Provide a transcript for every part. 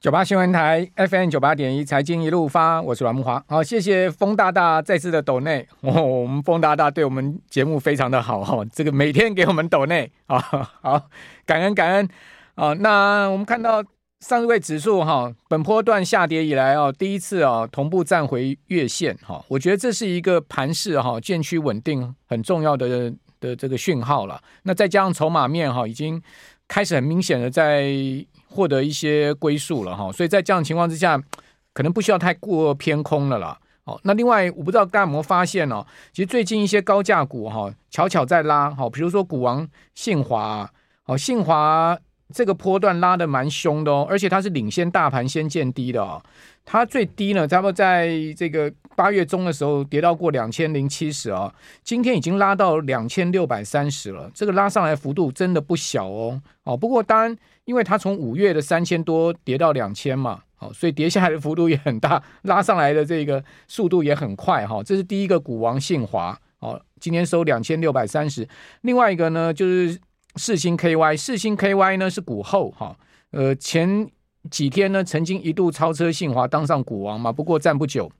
九八新闻台 FM 九八点一财经一路发，我是阮木华。好，谢谢封大大再次的抖内，哦，我们封大大对我们节目非常的好哈，这个每天给我们抖内啊，好，感恩感恩啊。那我们看到上位指数哈，本波段下跌以来哦，第一次啊同步站回月线哈，我觉得这是一个盘势哈渐趋稳定很重要的的这个讯号了。那再加上筹码面哈，已经开始很明显的在。获得一些归宿了哈，所以在这样情况之下，可能不需要太过偏空了啦。好，那另外我不知道大家有没有发现哦，其实最近一些高价股哈，巧巧在拉，好，比如说股王信华，好，信华这个波段拉的蛮凶的哦，而且它是领先大盘先见低的哦，它最低呢，差不多在这个八月中的时候跌到过两千零七十啊，今天已经拉到两千六百三十了，这个拉上来幅度真的不小哦。哦，不过当然。因为它从五月的三千多跌到两千嘛，哦，所以跌下来的幅度也很大，拉上来的这个速度也很快哈。这是第一个股王信华，哦，今天收两千六百三十。另外一个呢，就是世星 KY，世星 KY 呢是股后哈，呃，前几天呢曾经一度超车信华当上股王嘛，不过站不久。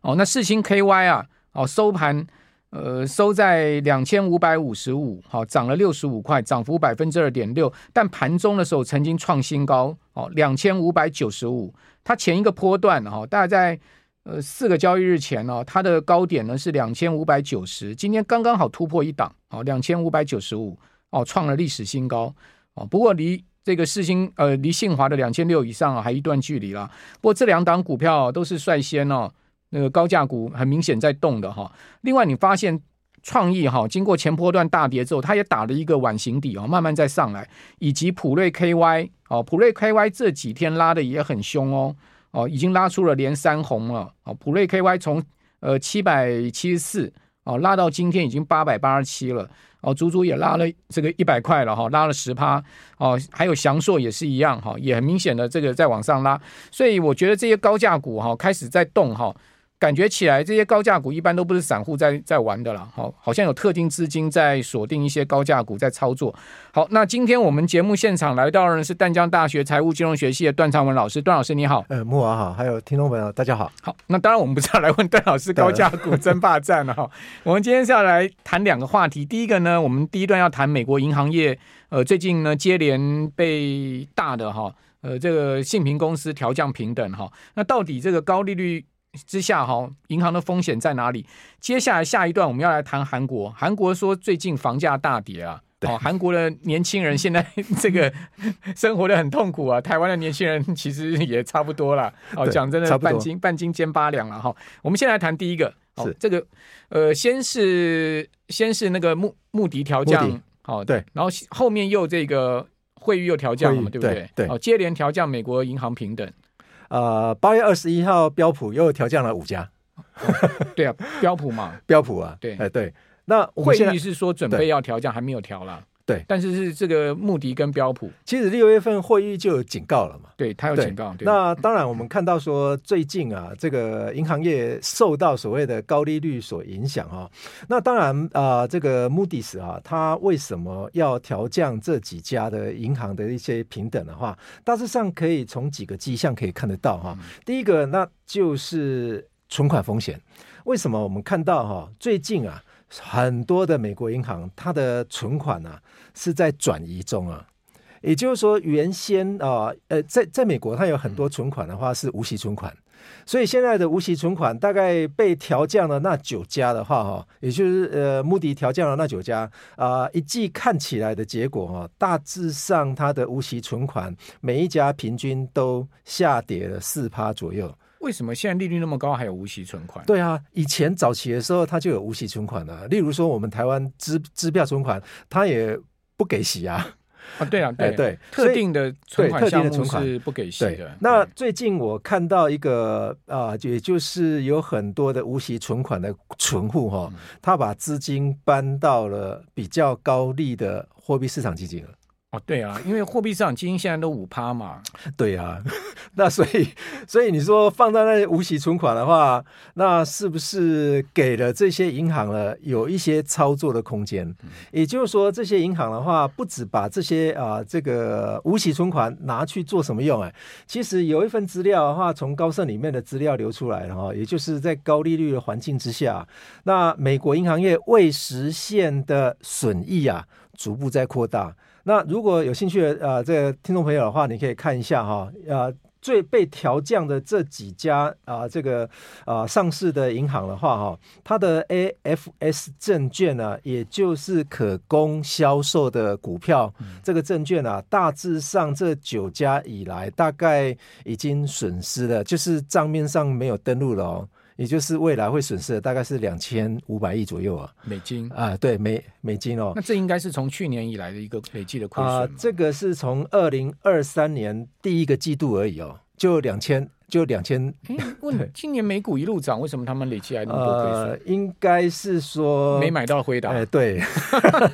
哦，那世星 KY 啊，哦，收盘。呃，收在两千五百五十五，好，涨了六十五块，涨幅百分之二点六。但盘中的时候曾经创新高，哦，两千五百九十五。它前一个波段，哈，大概在呃四个交易日前呢，它的高点呢是两千五百九十，今天刚刚好突破一档，哦，两千五百九十五，哦，创了历史新高，哦，不过离这个世芯呃离信华的两千六以上啊还一段距离了。不过这两档股票都是率先哦。那个高价股很明显在动的哈，另外你发现创意哈，经过前波段大跌之后，它也打了一个碗形底哦，慢慢再上来，以及普瑞 KY 哦，普瑞 KY 这几天拉的也很凶哦，哦，已经拉出了连三红了哦，普瑞 KY 从呃七百七十四哦拉到今天已经八百八十七了哦，足足也拉了这个一百块了哈，拉了十趴哦，还有祥硕也是一样哈，也很明显的这个在往上拉，所以我觉得这些高价股哈开始在动哈。感觉起来，这些高价股一般都不是散户在在玩的了，好，好像有特定资金在锁定一些高价股在操作。好，那今天我们节目现场来到的人是淡江大学财务金融学系的段昌文老师，段老师你好。呃，慕驊好，还有听众朋友大家好。好，那当然我们不是要来问段老师高价股争霸战了哈，我们今天是要来谈两个话题。第一个呢，我们第一段要谈美国银行业，呃，最近呢接连被大的哈，呃，这个信评公司调降平等哈，那到底这个高利率之下哈，银行的风险在哪里？接下来下一段我们要来谈韩国。韩国说最近房价大跌啊，哦，韩国的年轻人现在 这个 生活的很痛苦啊。台湾的年轻人其实也差不多了。哦，讲真的，半斤半斤煎八两了哈。我们先来谈第一个，哦，这个呃，先是先是那个穆穆迪调降，好对，然后后面又这个惠誉又调降了嘛，对不对？对，哦，接连调降美国银行平等。呃，八月二十一号，标普又调降了五家。哦。对啊，标普嘛，标普啊，对，哎对。那会议是说准备要调降，还没有调啦。对，但是是这个穆迪跟标普，其实六月份会议就有警告了嘛。对，他有警告。那当然，我们看到说最近啊，这个银行业受到所谓的高利率所影响啊。那当然啊、呃，这个 Moody's 啊，他为什么要调降这几家的银行的一些平等的话，大致上可以从几个迹象可以看得到哈。嗯、第一个，那就是存款风险。为什么我们看到哈，最近啊？很多的美国银行，它的存款啊是在转移中啊，也就是说，原先啊，呃，在在美国，它有很多存款的话是无息存款，所以现在的无息存款大概被调降了那九家的话，哈，也就是呃，穆迪调降了那九家啊，一季看起来的结果哈，大致上它的无息存款每一家平均都下跌了四趴左右。为什么现在利率那么高还有无息存款？对啊，以前早期的时候它就有无息存款了。例如说我们台湾支支票存款，它也不给息啊。啊，对啊，对对，特定的存款项目是不给息的。那最近我看到一个啊，也就是有很多的无息存款的存户哈，他把资金搬到了比较高利的货币市场基金了。哦，对啊，因为货币市场基金现在都五趴嘛。对啊，那所以，所以你说放在那无息存款的话，那是不是给了这些银行了有一些操作的空间？也就是说，这些银行的话，不止把这些啊这个无息存款拿去做什么用？哎，其实有一份资料的话，从高盛里面的资料流出来了哈，也就是在高利率的环境之下，那美国银行业未实现的损益啊，逐步在扩大。那如果有兴趣的呃，这个听众朋友的话，你可以看一下哈，呃，最被调降的这几家啊，这个啊上市的银行的话哈，它的 AFS 证券呢，也就是可供销售的股票，这个证券啊，大致上这九家以来，大概已经损失了，就是账面上没有登录了哦。也就是未来会损失的大概是两千五百亿左右啊，美金啊，对美美金哦。那这应该是从去年以来的一个累计的亏损啊。这个是从二零二三年第一个季度而已哦，就两千，就两千。问今年美股一路涨，为什么他们累计还那么多亏损？呃，应该是说没买到辉达。哎，对，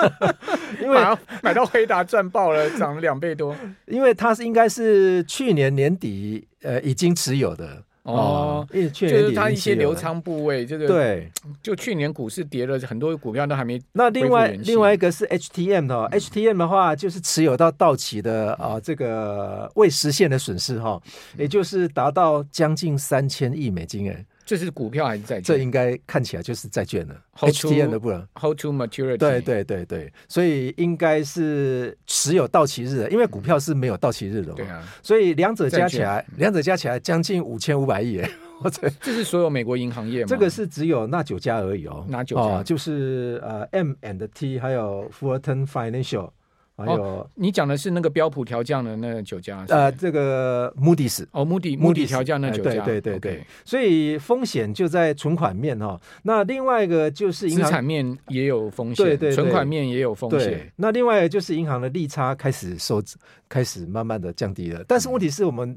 因为买到辉达赚爆了，涨了两倍多。因为它是应该是去年年底呃已经持有的。哦，就是它一些留仓部位，这个对，就去年股市跌了很多股票都还没。那另外另外一个是 HTM 的、嗯、HTM 的话就是持有到到期的啊，这个未实现的损失哈，也就是达到将近三千亿美金哎。这是股票还是债券？这应该看起来就是债券了。HTM 的不能 Hold to maturity。对对对对，所以应该是持有到期日的，因为股票是没有到期日的嘛。对啊，所以两者加起来，两者加起来将近五千五百亿。或者这是所有美国银行业吗？这个是只有那九家而已哦。哪九家？哦、就是呃 M and T，还有 Fulton Financial。还有、哦，你讲的是那个标普调降的那九家？呃，这个 Moody's 哦，Moody 调降那九家，对对对对。所以风险就在存款面哈、哦。那另外一个就是银行资产面也有风险，对对对，存款面也有风险。那另外一个就是银行的利差开始收，开始慢慢的降低了。但是问题是我们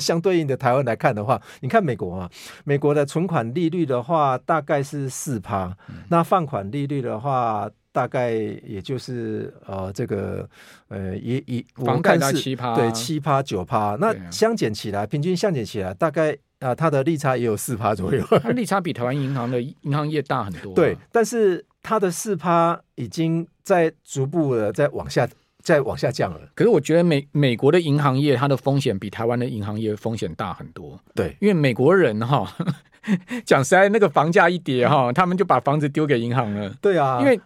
相对应的台湾来看的话，你看美国啊，美国的存款利率的话大概是四趴，嗯、那放款利率的话。大概也就是呃，这个呃，也也我们看是七趴，对七趴九趴，那相减起来，平均相减起来，大概啊、呃，它的利差也有四趴左右。它利差比台湾银行的银行业大很多。对，但是它的四趴已经在逐步的在往下，在往下降了。可是我觉得美美国的银行业，它的风险比台湾的银行业风险大很多。对，因为美国人哈，讲实在，那个房价一跌哈，他们就把房子丢给银行了。对啊，因为。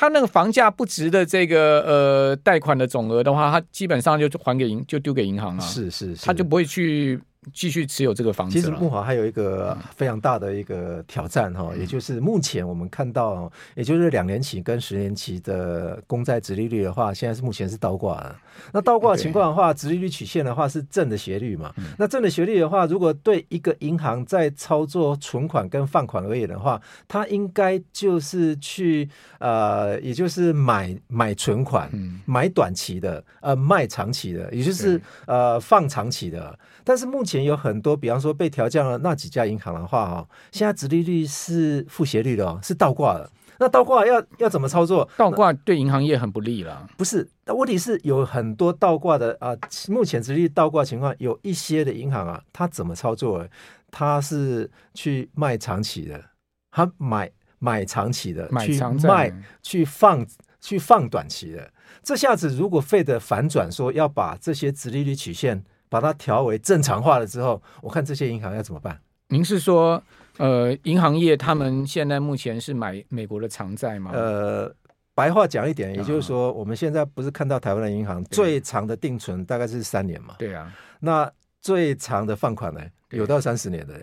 他那个房价不值的这个呃贷款的总额的话，他基本上就还给银就丢给银行了。是是是，他就不会去。继续持有这个房子。其实木华还有一个非常大的一个挑战哈，嗯、也就是目前我们看到，也就是两年期跟十年期的公债殖利率的话，现在是目前是倒挂的。那倒挂的情况的话，殖利率曲线的话是正的斜率嘛？嗯、那正的斜率的话，如果对一个银行在操作存款跟放款而言的话，它应该就是去呃，也就是买买存款，嗯、买短期的，呃，卖长期的，也就是呃放长期的。但是目前有很多，比方说被调降了那几家银行的话，哈，现在殖利率是负斜率的哦，是倒挂的。那倒挂要要怎么操作？倒挂对银行业很不利了。不是，那问题是有很多倒挂的啊。目前殖利率倒挂情况，有一些的银行啊，它怎么操作？它是去卖长期的，它买买长期的，买长去卖去放去放短期的。这下子如果 Fed 反转说要把这些殖利率曲线。把它调为正常化了之后，我看这些银行要怎么办？您是说，呃，银行业他们现在目前是买美国的长债吗？呃，白话讲一点，也就是说，我们现在不是看到台湾的银行最长的定存大概是三年嘛？对啊。那最长的放款呢？有到三十年的。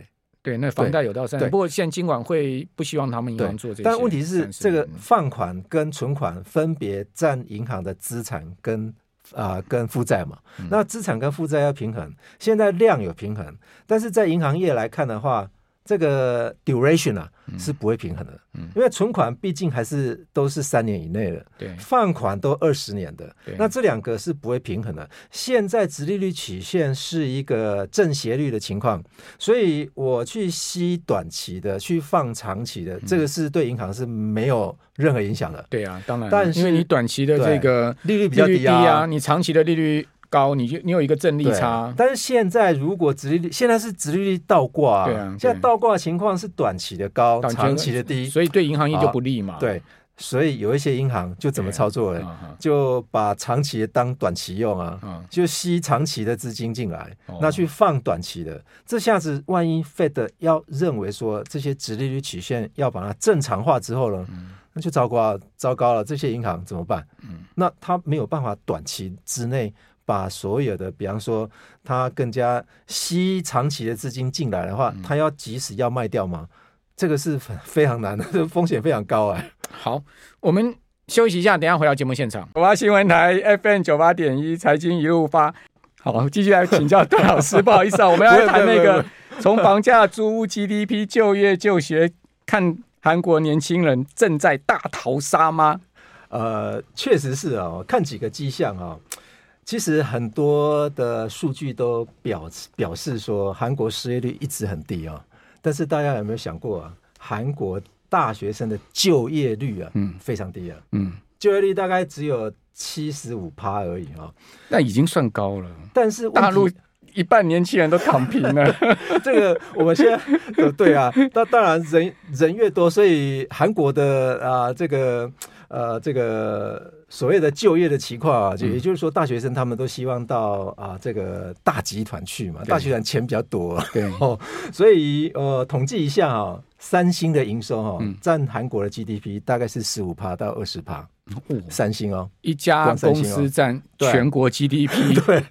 对，那房贷有到三十年。不过现在金管会不希望他们银行做这些。但问题是，这个放款跟存款分别占银行的资产跟。啊、呃，跟负债嘛，那资产跟负债要平衡，现在量有平衡，但是在银行业来看的话，这个 duration 啊。是不会平衡的，嗯，因为存款毕竟还是都是三年以内的，对，放款都二十年的，那这两个是不会平衡的。现在直利率曲线是一个正斜率的情况，所以我去吸短期的，去放长期的，这个是对银行是没有任何影响的。对啊，当然，但是因为你短期的这个利率比较低啊，你长期的利率高，你就你有一个正利差。但是现在如果直利率现在是直利率倒挂，对啊，现在倒挂的情况是短期的高，长期的低，所以对银行业就不利嘛。对。所以有一些银行就怎么操作呢？就把长期的当短期用啊，就吸长期的资金进来，那去放短期的。这下子万一 Fed 要认为说这些直利率曲线要把它正常化之后呢，那就糟糕了，糟糕了。这些银行怎么办？那他没有办法短期之内把所有的，比方说他更加吸长期的资金进来的话，他要及时要卖掉吗？这个是 非常难的，这 个风险非常高哎。好，我们休息一下，等一下回到节目现场。九八新闻台 FM 九八点一，财经一路发。好，继续来请教段老师。不好意思啊，我们要谈那个从房价、租屋、GDP、就业、就学，看韩国年轻人正在大逃杀吗？呃，确实是啊，看几个迹象啊。其实很多的数据都表表示说，韩国失业率一直很低啊。但是大家有没有想过啊？韩国大学生的就业率啊，嗯，非常低啊，嗯，就业率大概只有七十五趴而已啊，那已经算高了。但是大陆一半年轻人都躺平了，这个我们现在对啊，那当然人人越多，所以韩国的啊这个。呃，这个所谓的就业的情况啊，就也就是说，大学生他们都希望到啊这个大集团去嘛，大集团钱比较多，对。哦，所以呃，统计一下啊，三星的营收哈，占韩国的 GDP 大概是十五趴到二十趴，三星哦，一家公司占全国 GDP 对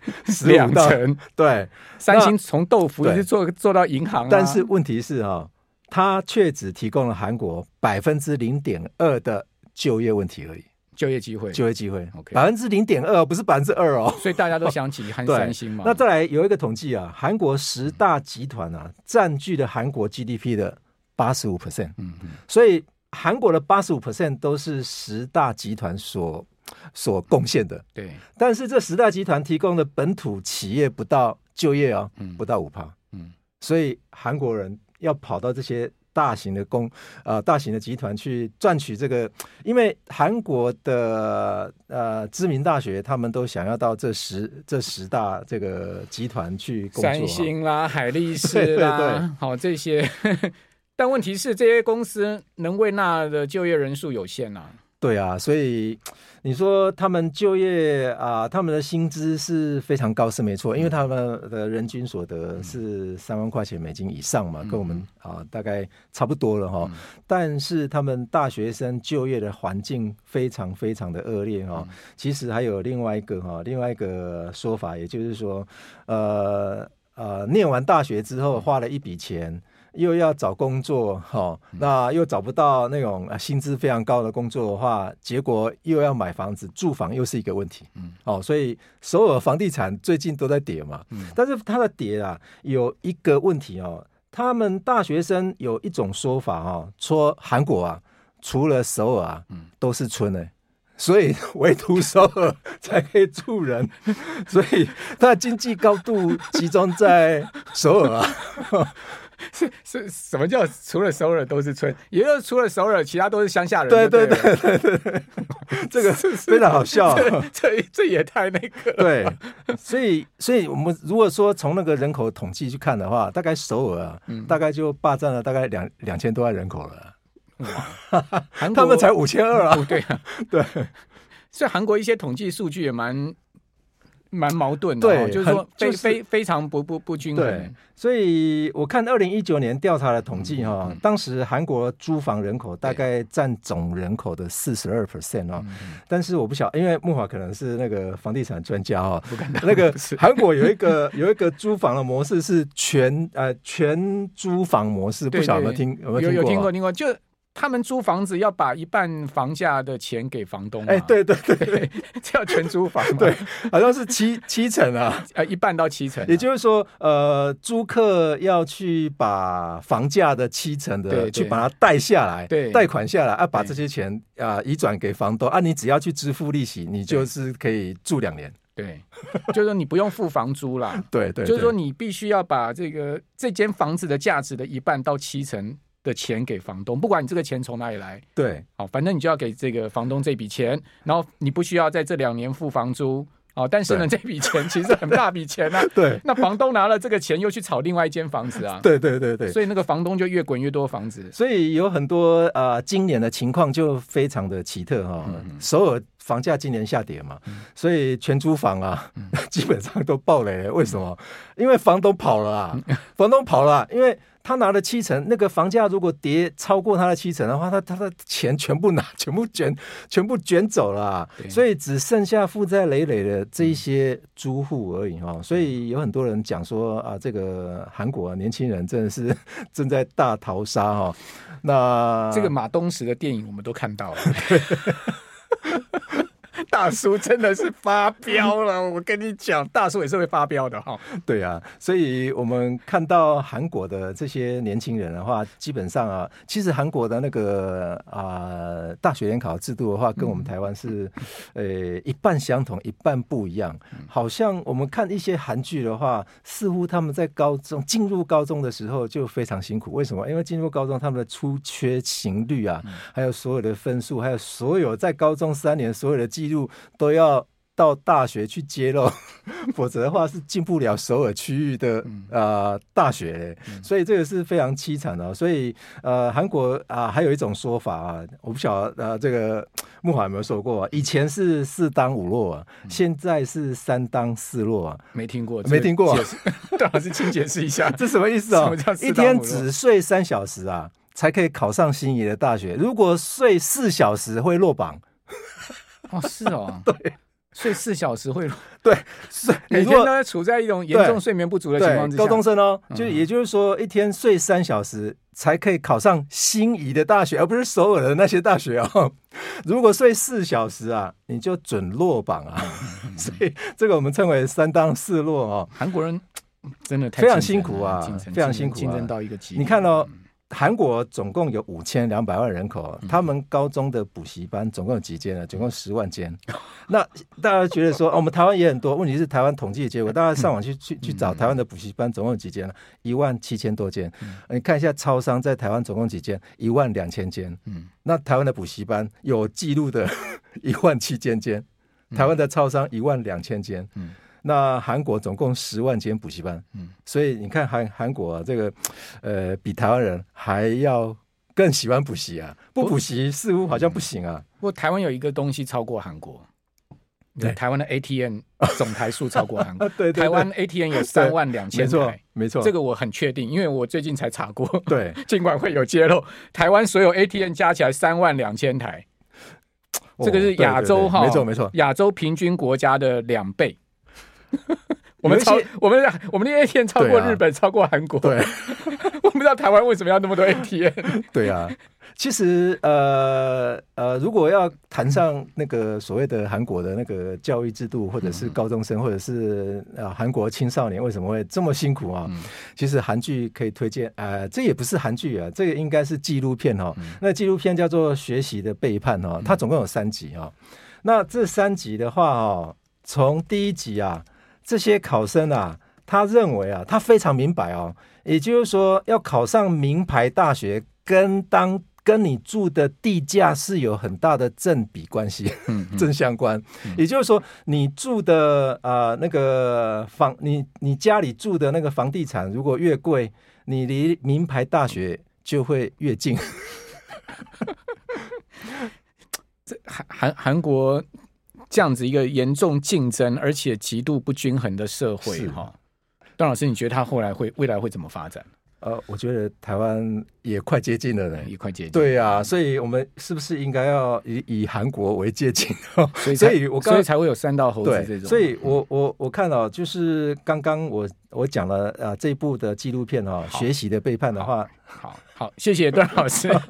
两成，对，三星从豆腐一直做做到银行，但是问题是哈，它却只提供了韩国百分之零点二的。就业问题而已，就业机会，就业机会，OK，百分之零点二，不是百分之二哦。所以大家都想起韩三星嘛。那再来有一个统计啊，韩国十大集团啊，占据了韩国 GDP 的八十五 percent。嗯嗯。所以韩国的八十五 percent 都是十大集团所所贡献的。对。但是这十大集团提供的本土企业不到就业啊，不到五趴。嗯。所以韩国人要跑到这些。大型的公呃，大型的集团去赚取这个，因为韩国的呃知名大学，他们都想要到这十这十大这个集团去工作，三星啦、海力士啦，对对对好这些。但问题是，这些公司能为纳的就业人数有限啊。对啊，所以你说他们就业啊，他们的薪资是非常高，是没错，因为他们的人均所得是三万块钱美金以上嘛，跟我们啊大概差不多了哈。但是他们大学生就业的环境非常非常的恶劣哈。其实还有另外一个哈，另外一个说法，也就是说，呃呃，念完大学之后花了一笔钱。又要找工作，哈，那又找不到那种薪资非常高的工作的话，结果又要买房子，住房又是一个问题，嗯，哦，所以首尔房地产最近都在跌嘛，嗯，但是它的跌啊，有一个问题哦，他们大学生有一种说法哈，说韩国啊，除了首尔啊，都是村呢，所以唯独首尔才可以住人，所以它的经济高度集中在首尔啊。是 是，什么叫除了首尔都是村？也就是除了首尔，其他都是乡下人。对对对对对对，这个是非常好笑，啊这。这这也太那个。对，所以所以我们如果说从那个人口统计去看的话，大概首尔啊，嗯、大概就霸占了大概两两千多万人口了。哇，他们才五千二啊！对啊，对。所以韩国一些统计数据也蛮。蛮矛盾的，对，就是说非非非常不不不均衡。对，所以我看二零一九年调查的统计哈，当时韩国租房人口大概占总人口的四十二 percent 哦。但是我不晓得，因为木华可能是那个房地产专家哦，不敢当。那个韩国有一个有一个租房的模式是全呃全租房模式，不晓得有没有听有没有听过？有听过听过就。他们租房子要把一半房价的钱给房东，哎，对对对，对，这叫全租房，对，好像是七七成啊，呃，一半到七成，也就是说，呃，租客要去把房价的七成的去把它贷下来，对，贷款下来，啊，把这些钱啊移转给房东，啊，你只要去支付利息，你就是可以住两年，对，就是说你不用付房租啦，对对，就是说你必须要把这个这间房子的价值的一半到七成。的钱给房东，不管你这个钱从哪里来，对，好，反正你就要给这个房东这笔钱，然后你不需要在这两年付房租，哦，但是呢，这笔钱其实很大笔钱啊。对，那房东拿了这个钱又去炒另外一间房子啊。对对对对，所以那个房东就越滚越多房子。所以有很多啊、呃，今年的情况就非常的奇特哈、哦。嗯、首尔房价今年下跌嘛，嗯、所以全租房啊，嗯、基本上都爆雷了。为什么？嗯、因为房东跑了啊，房东跑了、啊，因为。他拿了七成，那个房价如果跌超过他的七成的话，他他的钱全部拿，全部卷，全部卷走了、啊，所以只剩下负债累累的这一些租户而已哈。所以有很多人讲说啊，这个韩国、啊、年轻人真的是 正在大逃杀哈。那这个马东石的电影我们都看到了。大叔真的是发飙了，我跟你讲，大叔也是会发飙的哈。对啊，所以我们看到韩国的这些年轻人的话，基本上啊，其实韩国的那个啊、呃、大学联考制度的话，跟我们台湾是呃一半相同，一半不一样。好像我们看一些韩剧的话，似乎他们在高中进入高中的时候就非常辛苦。为什么？因为进入高中，他们的出缺勤率啊，还有所有的分数，还有所有在高中三年所有的记录。都要到大学去揭露，否则的话是进不了首尔区域的啊、呃、大学，所以这个是非常凄惨的。所以呃，韩国啊，还有一种说法啊，我不晓得呃，这个慕华有没有说过？以前是四当五落啊，现在是三当四落啊，没听过，没听过，段老师请解释一下，这什么意思啊？一天只睡三小时啊，才可以考上心仪的大学。如果睡四小时会落榜。哦，是哦，对，睡四小时会，对，是每天呢处在一种严重睡眠不足的情况之下。高中生哦，就也就是说，一天睡三小时才可以考上心仪的大学，而不是首尔的那些大学哦。如果睡四小时啊，你就准落榜啊。所以这个我们称为三当四落哦。韩国人真的非常辛苦啊，非常辛苦，竞争到一个极。你看哦。韩国总共有五千两百万人口，他们高中的补习班总共有几间呢？总共十万间。那大家觉得说，哦，我们台湾也很多。问题是台湾统计的结果，大家上网去去去找台湾的补习班总共有几间呢？一万七千多间。你看一下超商在台湾总共几间？一万两千间。那台湾的补习班有记录的 一万七千间，台湾的超商一万两千间。那韩国总共十万间补习班，嗯，所以你看韩韩国啊，这个呃，比台湾人还要更喜欢补习啊，不补习似乎好像不行啊。不过台湾有一个东西超过韩国，对，台湾的 ATM 总台数超过韩国，对，台湾 ATM 有三万两千台，没错，没错，这个我很确定，因为我最近才查过，对，尽管会有揭露，台湾所有 ATM 加起来三万两千台，这个是亚洲哈，没错没错，亚洲平均国家的两倍。我们超我们我们的 ATM 超过日本，啊、超过韩国。对，我不知道台湾为什么要那么多 ATM。对啊，其实呃呃，如果要谈上那个所谓的韩国的那个教育制度，或者是高中生，或者是呃韩国青少年为什么会这么辛苦啊？嗯、其实韩剧可以推荐，呃，这也不是韩剧啊，这个应该是纪录片哦。嗯、那纪录片叫做《学习的背叛》哦，它总共有三集哦。那这三集的话哦，从第一集啊。这些考生啊，他认为啊，他非常明白哦，也就是说，要考上名牌大学，跟当跟你住的地价是有很大的正比关系，嗯嗯、正相关。嗯、也就是说，你住的啊、呃、那个房，你你家里住的那个房地产如果越贵，你离名牌大学就会越近。这韩韩韩国。这样子一个严重竞争而且极度不均衡的社会，哈，段老师，你觉得他后来会未来会怎么发展？呃，我觉得台湾也快接近了呢，也快接近。对啊，所以我们是不是应该要以以韩国为借鉴？所以，所以我刚所以才会有三道猴子这种。所以我我我看到就是刚刚我我讲了啊这一部的纪录片哦，好学习的背叛的话，好好，好，谢谢段老师。